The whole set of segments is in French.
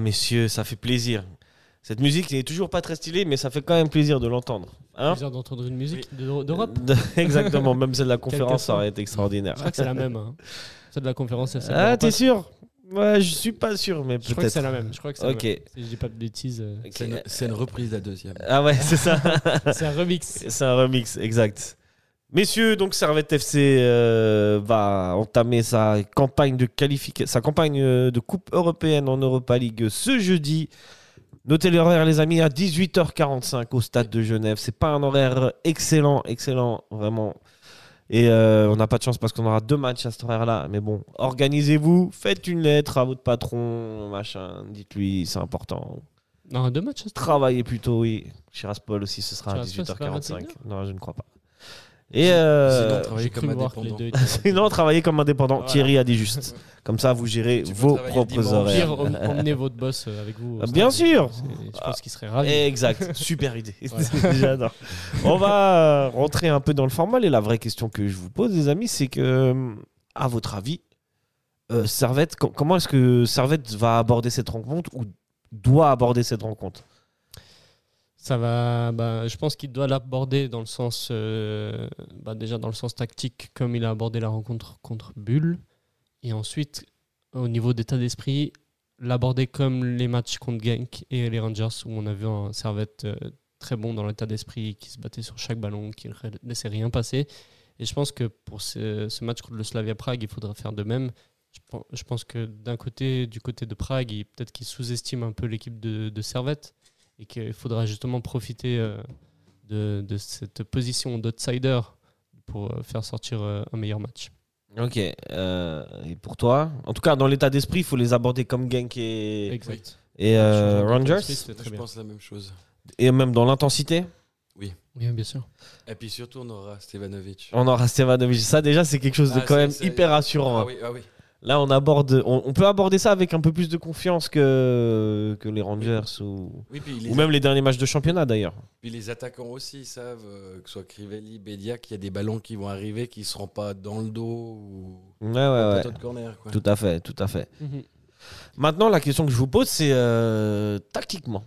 Ah, messieurs, ça fait plaisir. Cette musique n'est toujours pas très stylée, mais ça fait quand même plaisir de l'entendre. Hein plaisir d'entendre une musique de- d'Europe. De- Exactement, même celle de la conférence, ça aurait été extraordinaire. Je crois que c'est la même. Hein. Celle de la conférence, c'est celle Ah, t'es sûr Ouais, je suis pas sûr, mais Je crois que peut-être. c'est la même. Je crois que c'est la Ok. même. Si je dis pas de bêtises, euh. C'est une, c'est une reprise de la deuxième. Ah ouais, c'est ça. c'est un remix. c'est un remix, exact. Messieurs, donc Servette FC euh, va entamer sa campagne de qualification, sa campagne euh, de Coupe européenne en Europa League ce jeudi. Notez l'horaire, les amis, à 18h45 au stade de Genève. C'est pas un horaire excellent, excellent, vraiment. Et euh, on n'a pas de chance parce qu'on aura deux matchs à cet horaire-là. Mais bon, organisez-vous, faites une lettre à votre patron, machin. Dites-lui, c'est important. Non, deux matchs. Travaillez plutôt, oui. Chiraspol aussi, ce sera à Chiraspol, c'est pas à 18h45. 21h? Non, je ne crois pas. Et euh, Sinon, travailler comme indépendant. deux étaient- sinon, travaillez comme indépendant. Voilà. Thierry a dit juste. Comme ça, vous gérez Tu vos propres horaires. Emmenez votre boss euh, avec vous. bien sûr. Je pense qu'il serait ravi. Exact, super idée. J'adore. On va euh, rentrer un peu dans le formal et la vraie question que je vous pose, les amis, c'est que, à votre avis, euh, Servette, com- comment est-ce que Servette va aborder cette rencontre ou doit aborder cette rencontre? Ça va. Bah, je pense qu'il doit l'aborder dans le sens, euh, bah, déjà dans le sens tactique, comme il a abordé la rencontre contre Bulle, et ensuite au niveau d'état d'esprit, l'aborder comme les matchs contre Genk et les Rangers où on a vu un Servette euh, très bon dans l'état d'esprit, qui se battait sur chaque ballon, qui ne laissait rien passer. Et je pense que pour ce, match contre le Slavia Prague, il faudra faire de même. Je pen- je pense que d'un côté, du côté de Prague, peut-être qu'il sous-estime un peu l'équipe de, de Servette et qu'il faudra justement profiter euh, de, de cette position d'outsider pour euh, faire sortir euh, un meilleur match. Ok. euh, et pour toi En tout cas, dans l'état d'esprit, il faut les aborder comme Genk et, Exact. et euh, Rangers. Je bien. pense la même chose. Et même dans l'intensité Oui, bien sûr. Et puis surtout, on aura Stevanovic. On aura Stevanovic. Ça, déjà, c'est quelque chose de Ah, quand même hyper rassurant. Ah hein. oui, ah oui. Là, on aborde, on, on peut aborder ça avec un peu plus de confiance que, que les Rangers ou, Oui, puis les, ou même les derniers matchs de championnat d'ailleurs. puis les attaquants aussi ils savent, euh, que ce soit Crivelli, Bédia, qu'il y a des ballons qui vont arriver qui ne seront pas dans le dos ou Ouais, ouais, ouais. de corner. Quoi. Tout à fait, tout à fait. Mhm. Maintenant, la question que je vous pose, c'est euh, tactiquement.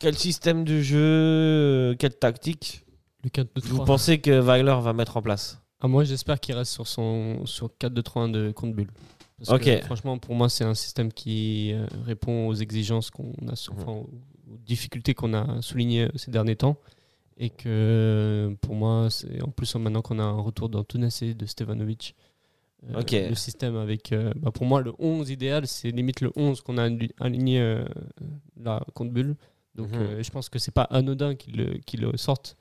Quel système de jeu, euh, quelle tactique Le 4 2 vous 3 pensez que Weiler va mettre en place? Ah, moi, j'espère qu'il reste sur son sur 4-2-3-1 de contre Bulle. Parce que, franchement, pour moi, c'est un système qui euh, répond aux exigences qu'on a, Mhm. enfin, aux difficultés qu'on a soulignées euh, ces derniers temps. Et que pour moi, c'est en plus maintenant qu'on a un retour d'Antunes et de Stevanovic. euh. Le système avec, euh, bah, pour moi, le 11 idéal, c'est limite le 11 qu'on a ali- aligné euh, là contre Bulle. Donc, Mhm. je pense que c'est pas anodin qu'il le, sorte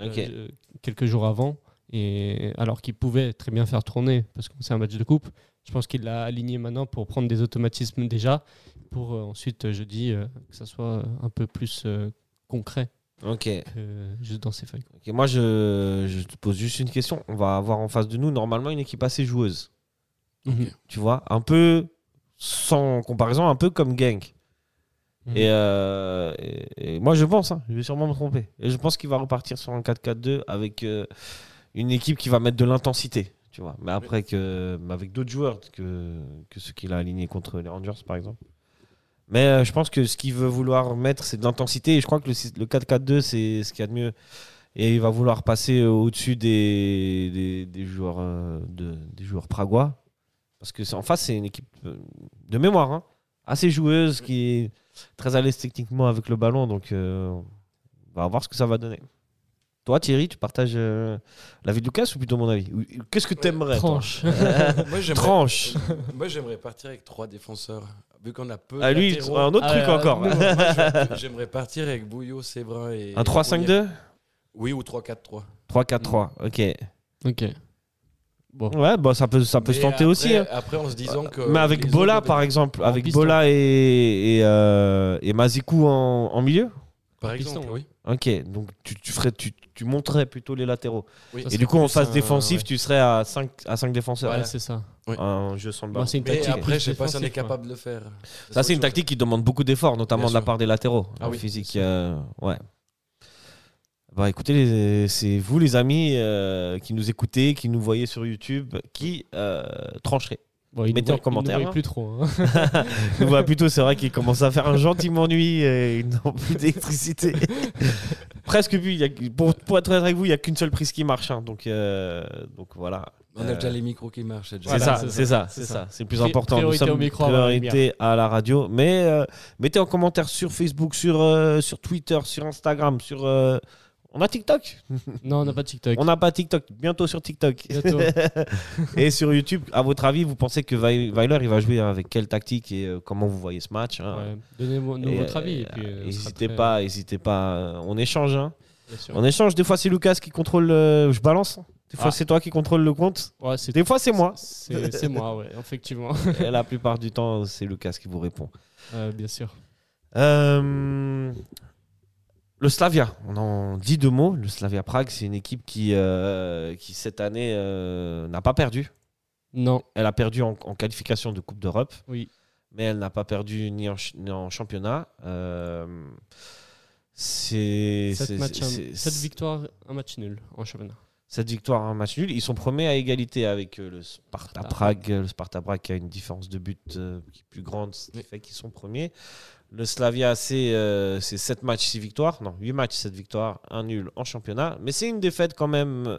Ok. de- quelques jours avant. Et alors qu'il pouvait très bien faire tourner, parce que c'est un match de coupe, je pense qu'il l'a aligné maintenant pour prendre des automatismes déjà, pour euh, ensuite, euh, jeudi, euh, que ça soit un peu plus euh, concret Ok. que juste dans ses feuilles. Ok, Moi, je, je te pose juste une question. On va avoir en face de nous normalement une équipe assez joueuse. Mhm. Tu vois, un peu sans comparaison, un peu comme Genk. Mhm. Et, euh, et- et moi, je pense, hein, je vais sûrement me tromper. Et je pense qu'il va repartir sur un 4-4-2 avec euh, une équipe qui va mettre de l'intensité. Tu vois, mais après que, avec d'autres joueurs que, ceux qu'il a alignés contre les Rangers, par exemple. Mais euh, je pense que ce qu'il veut vouloir mettre, c'est de l'intensité. Et je crois que le, le 4-4-2, c'est ce qu'il y a de mieux. Et il va vouloir passer euh, au-dessus des, joueurs, euh, pragois. Parce que en face, c'est une équipe euh, de mémoire, hein, assez joueuse, qui est très à l'aise techniquement avec le ballon. Donc, on va voir ce que ça va donner. Toi, Thierry, tu partages euh, l'avis de Lucas ou plutôt mon avis? Qu'est-ce que tu aimerais Tranche. Moi, j'aimerais- Tranche. Moi, j'aimerais partir avec trois défenseurs. Vu qu'on a peu Ah, de lui, latéraux. un autre Ah, truc euh, encore. nous, Moi, je- j'aimerais partir avec Bouillot, Séverin et. Un 3-5-2 Oui, ou 3-4-3. 3-4-3, ok. Ok. Bon. Ouais, bah, ça peut, ça peut se Mais tenter après- aussi. hein. Après, en se disant que. Mais avec les Bola, autres par exemple, avec piston. Bola et, et, euh, et Mazikou en, en milieu? Par piston, exemple, oui. Ok, donc tu, tu, ferais, tu, tu monterais plutôt les latéraux. oui. Et du coup, en phase un- défensive, ouais. tu serais à 5, à 5 défenseurs. Ouais, Voilà. c'est ça. Un jeu sans le ballon. c'est une Mais tactique. après, je sais pas si on est capable de le faire. Ça, c'est une tactique qui demande beaucoup d'efforts, notamment Bien de la sûr. part des latéraux. Ah oui, physique, euh, ouais. Bah écoutez, c'est vous les amis euh, qui nous écoutez, qui nous voyez sur YouTube, qui euh, trancherez. Bon, il Mettez en il commentaire, voit hein. plus trop. hein. Voit plutôt, c'est vrai qu'il commence à faire un gentiment nuit et ils n'ont plus d'électricité. Presque plus. il y a- pour, pour être honnête avec vous, il n'y a qu'une seule prise qui marche. hein, donc, euh, donc voilà. On a Euh, déjà les micros qui marchent. c'est Voilà, ça, c'est ça, c'est ça. C'est le plus important. Nous priorité sommes au micro priorité à la radio. Mais euh, mettez en commentaire sur Facebook, sur, euh, sur Twitter, sur Instagram, sur. Euh, On a TikTok non, on n'a pas de TikTok. On n'a pas TikTok. Bientôt sur TikTok. Bientôt. et sur YouTube, à votre avis, vous pensez que Wei- Weiler il va jouer avec quelle tactique et euh, comment vous voyez ce match hein Ouais. Donnez-nous votre avis. euh, euh, N'hésitez pas, n'hésitez pas. euh, On échange. hein. On échange. Des fois, c'est Lucas qui contrôle. le- Je balance. Des fois, Ah. c'est toi qui contrôle le compte. Ouais, Des fois, c'est moi. C'est c'est moi, ouais, effectivement. Et la plupart du temps, c'est Lucas qui vous répond. Euh, bien sûr. Euh, le Slavia, on en dit deux mots. Le Slavia Prague, c'est une équipe qui, euh, qui cette année euh, n'a pas perdu. Non, Elle a perdu en, en qualification de Coupe d'Europe, oui. mais elle n'a pas perdu ni en, ni en championnat. Euh, c'est 7 c'est- matchs, un- victoires, match nul en championnat. Cette victoire, un match nul. Ils sont premiers à égalité avec euh, le Sparta. Prague. Le Sparta Prague qui a une différence de but qui est plus grande, ce qui Oui. fait qu'ils sont premiers. Le Slavia, c'est euh, c'est 7 matchs, 6 victoires. Non, 8 matchs, 7 victoires, un nul en championnat. Mais c'est une défaite quand même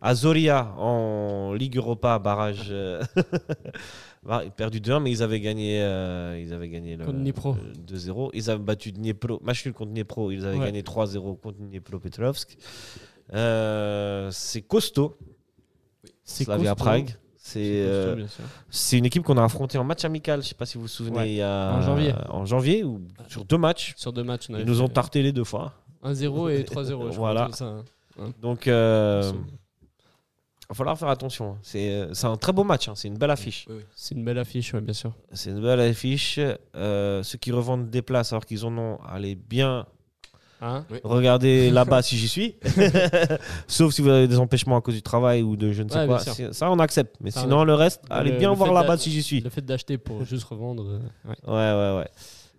à Zoria en Ligue Europa, barrage. euh, bah, perdu 2-1, mais ils avaient gagné, euh, ils avaient gagné le, Contre Dnipro. le 2-0. Ils avaient battu Dnipro, match nul contre Dnipro. Ils avaient Ouais. gagné 3-0 contre Dnipro-Petrovsk. Euh, c'est costaud. C'est Slavia costaud. Prague. C'est euh, c'est une équipe qu'on a affrontée en match amical. Je sais pas si vous vous souvenez. Ouais. Il y a, En janvier. En janvier, ou sur deux matchs. Sur deux matchs, on Ils nous ont tarté les deux fois. 1-0 et 3-0. je Voilà. c'est ça. Donc, euh, il va falloir faire attention. C'est euh, c'est un très beau match. hein. C'est une belle affiche. Oui, oui. C'est une belle affiche, ouais, bien sûr. C'est une belle affiche. Euh, ceux qui revendent des places alors qu'ils en ont, allez bien Hein regarder là-bas si j'y suis. Sauf si vous avez des empêchements à cause du travail ou de je ne sais Ouais, quoi. Ça, on accepte. Mais Ça, sinon, on- le reste, Le- allez le bien voir là-bas si j'y suis. Le fait d'acheter pour juste revendre. euh, ouais. Ouais, ouais, ouais.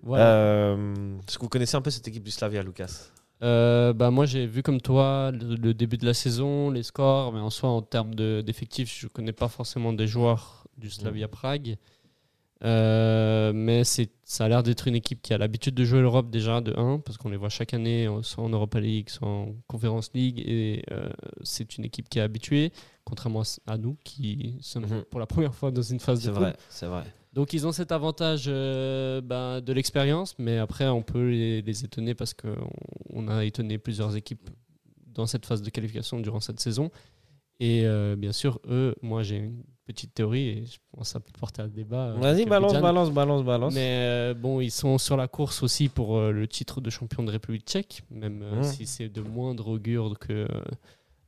Voilà. Euh, Est-ce que vous connaissez un peu cette équipe du Slavia, Lucas Euh, bah moi j'ai vu comme toi le, le début de la saison, les scores, mais en soi en termes de- d'effectifs, je connais pas forcément des joueurs du Slavia Prague. Euh, mais c'est, ça a l'air d'être une équipe qui a l'habitude de jouer l'Europe déjà de 1, parce qu'on les voit chaque année, soit en Europa League, soit en Conference League, et euh, c'est une équipe qui est habituée, contrairement à, nous qui sommes Mhm. pour la première fois dans une phase de C'est poule. vrai, c'est vrai. Donc ils ont cet avantage euh, ben, de l'expérience, mais après on peut les, les étonner parce qu'on on a étonné plusieurs équipes dans cette phase de qualification durant cette saison. Et bien sûr, eux, moi j'ai une petite théorie et je pense que ça peut porter à débat. Vas-y, avec balance, balance, balance, balance. Mais euh, bon, ils sont sur la course aussi pour euh, le titre de champion de République tchèque, même euh, si c'est de moindre augure que euh,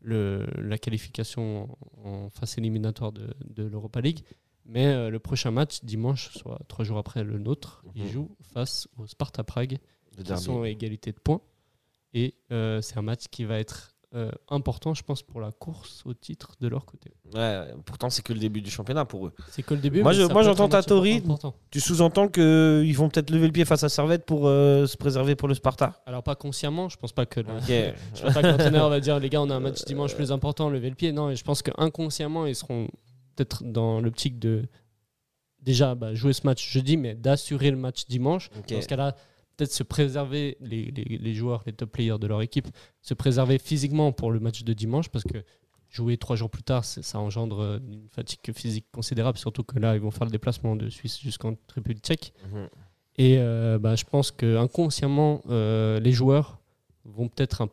le, la qualification en, phase éliminatoire de, de l'Europa League. Mais euh, le prochain match, dimanche, soit trois jours après le nôtre, ils Mhm. jouent face au Sparta Prague, Le qui sont à égalité de points. Et euh, c'est un match qui va être euh, important, je pense, pour la course au titre de leur côté. Ouais, pourtant, c'est que le début du championnat pour eux. C'est que le début. Moi, je- j'entends ta théorie. Tu sous-entends qu'ils vont peut-être lever le pied face à Servette pour euh, se préserver pour le Sparta Alors pas consciemment, je pense pas que le- Ok. je pense pas que l'entraîneur va dire les gars on a un match dimanche plus important, levez le pied. Non, et je pense qu'inconsciemment ils seront peut-être dans l'optique de déjà bah, jouer ce match jeudi, mais d'assurer le match dimanche. Dans ce cas-là, peut-être se préserver les, les- les joueurs, les top players de leur équipe, se préserver physiquement pour le match de dimanche parce que jouer trois jours plus tard, ça engendre euh, une fatigue physique considérable, surtout que là ils vont faire le déplacement de Suisse jusqu'en République tchèque. Mhm. Et euh, bah, je pense que inconsciemment, euh, les joueurs vont peut-être un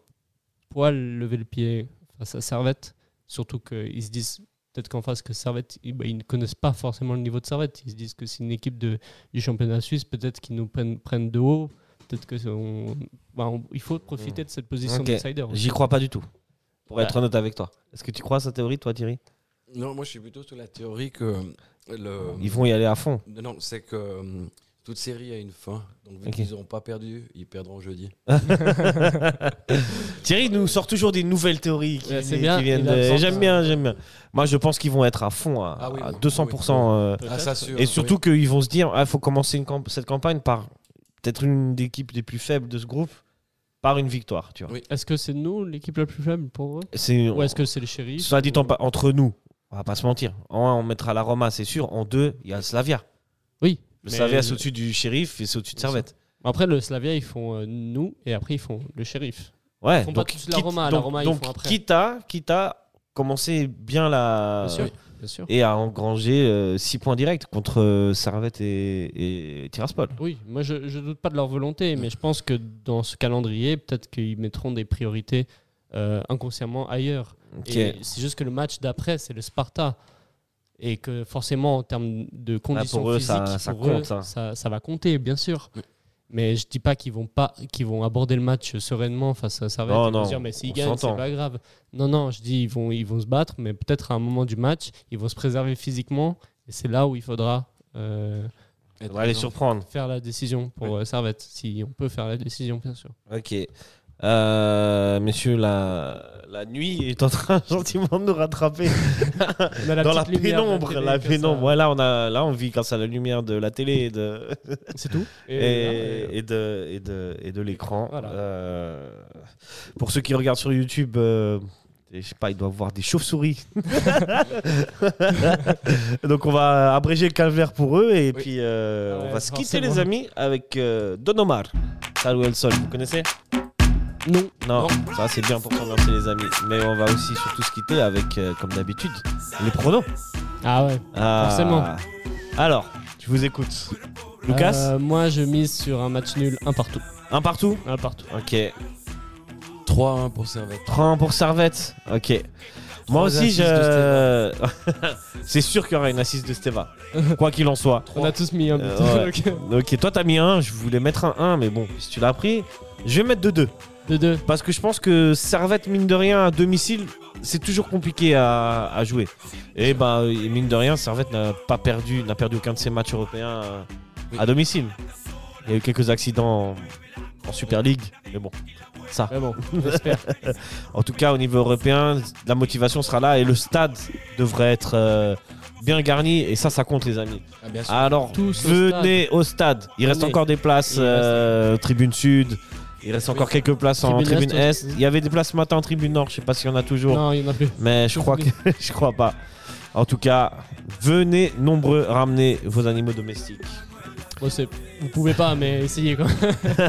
poil lever le pied face à Servette. Surtout qu'ils se disent peut-être qu'en face que Servette, ils, bah, ils ne connaissent pas forcément le niveau de Servette. Ils se disent que c'est une équipe de, du championnat suisse, peut-être qu'ils nous prennent, prennent de haut. Peut-être que on- bah, on- il faut profiter de cette position Ok. d'outsider. J'y crois pas du tout. Pour être Bah. honnête avec toi. Est-ce que tu crois à sa théorie, toi, Thierry? Non, moi je suis plutôt sur la théorie que le. Ils vont y aller à fond. Non, Non, c'est que euh, toute série a une fin. Donc vu qu'ils n'auront pas perdu, ils perdront jeudi. Thierry nous sort toujours des nouvelles théories qui, Ouais, c'est qui bien, viennent de- J'aime bien, j'aime bien. Moi, je pense qu'ils vont être à fond, à, Ah oui, à oui. 200%. euh, Peut-être. Ah, ça sûr. et surtout oui. qu'ils vont se dire, il faut commencer une camp- cette campagne par peut-être une des équipes les plus faibles de ce groupe, par une victoire. Tu vois. Oui. Est-ce que c'est nous l'équipe la plus faible pour eux? Ou est-ce que c'est les shérifs Soit dit entre nous, On va pas se mentir. En un, on mettra la Roma, c'est sûr. En deux, il y a le Slavia. Oui. Le mais Slavia, c'est au-dessus du shérif et c'est au-dessus de. Servette. Après, le Slavia, ils font euh, nous et après, ils font le shérif. Ouais, Ils font pas tous la quitte- Roma, la donc, Roma, ils donc, font après. quitte à, quitte à commencer bien la. Bien sûr. Bien sûr. Et à engranger 6 points directs contre euh, Servette et, et Tiraspol. Oui, moi je ne doute pas de leur volonté, mais je pense que dans ce calendrier, peut-être qu'ils mettront des priorités euh, inconsciemment ailleurs. Ok. Et c'est juste que le match d'après, c'est le Sparta. Et que forcément, en termes de conditions pour eux, physiques, ça- ça pour eux, compte, hein. ça, ça va compter, bien sûr. Oui. Mais je dis pas qu'ils vont pas, qu'ils vont aborder le match sereinement face à Servette. Non, et non, se dire, mais s'ils gagnent, c'est pas grave. Non, non, je dis ils vont, ils vont se battre, mais peut-être à un moment du match, ils vont se préserver physiquement. Et c'est là où il faudra euh, On va les surprendre. faire la décision pour euh, Servette, si on peut faire la décision, bien sûr. Ok. Euh, messieurs, la, la nuit est en train gentiment de nous rattraper dans la lumière pénombre. La que ça- pénombre. Voilà, on a, là, on vit grâce à la lumière de la télé et de, C'est tout. et, Et, et de, et de, et de l'écran. Voilà. Euh, pour ceux qui regardent sur YouTube, euh, je sais pas, ils doivent voir des chauves-souris. Donc on va abréger le calvaire pour eux et Oui. puis euh, Ouais, on va se quitter les amis avec euh, Don Omar. Salut El Sol, vous connaissez? Non. non, ça c'est bien pour s'ambiancer les amis. Mais on va aussi surtout se quitter avec, euh, comme d'habitude, les pronos. Ah ouais. Ah. Forcément. Alors, je vous écoute. Lucas Euh, Moi, je mise sur un match nul, un partout. Un partout Un partout. Ok. 3-1 pour Servette. 3 pour Servette. Ok. Moi Trois aussi, je. c'est sûr qu'il y aura une assise de Steva. Quoi qu'il en soit. On a tous mis un but. Euh, ouais. Ok. Ok, toi t'as mis un, je voulais mettre un 1, mais bon, si tu l'as pris, je vais mettre 2-2. De deux. Parce que je pense que Servette, mine de rien, à domicile, c'est toujours compliqué à, à jouer. Et bah, mine de rien, Servette n'a pas perdu, n'a perdu aucun de ses matchs européens euh, à domicile. Il y a eu quelques accidents en, en Super League, mais bon, ça. Mais bon, j'espère. En tout cas, au niveau européen, la motivation sera là et le stade devrait être euh, bien garni. Et ça, ça compte, les amis. Ah, bien sûr. Alors, Tous au venez au stade. Il reste encore des places euh, tribune sud. Il reste encore quelques places en Tribune Est. Il y avait des places ce matin en tribune nord. Je sais pas s'il y en a toujours, non, il n'y en a plus. mais je crois que je crois pas. En tout cas, venez nombreux ramener vos animaux domestiques. Bon, vous pouvez pas, mais essayez quoi.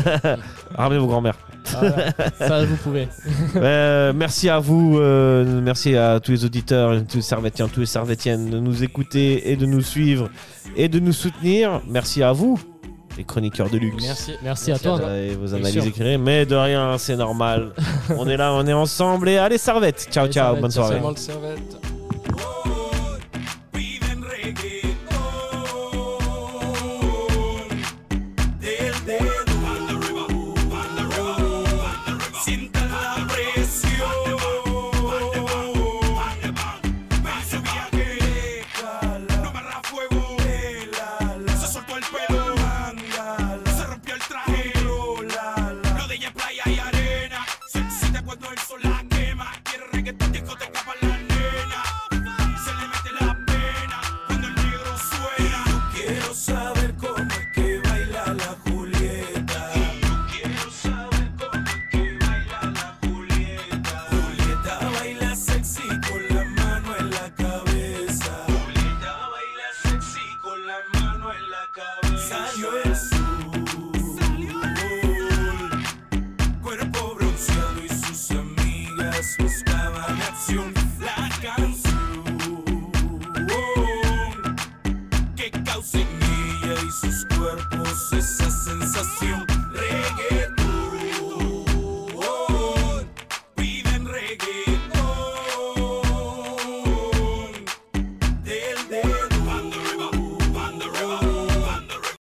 Ramenez vos grands-mères. Voilà. Ça, vous pouvez. Euh, merci à vous, euh, merci à tous les auditeurs, tous les servétiens, tous les servétiennes de nous écouter et de nous suivre et de nous soutenir. Merci à vous, les chroniqueurs de luxe. Merci. Merci à toi. Et vos analyses éclairées, mais de rien, c'est normal. on est là, on est ensemble et allez, servette. Ciao, Allez, ciao, Servette, bonne ciao, soirée.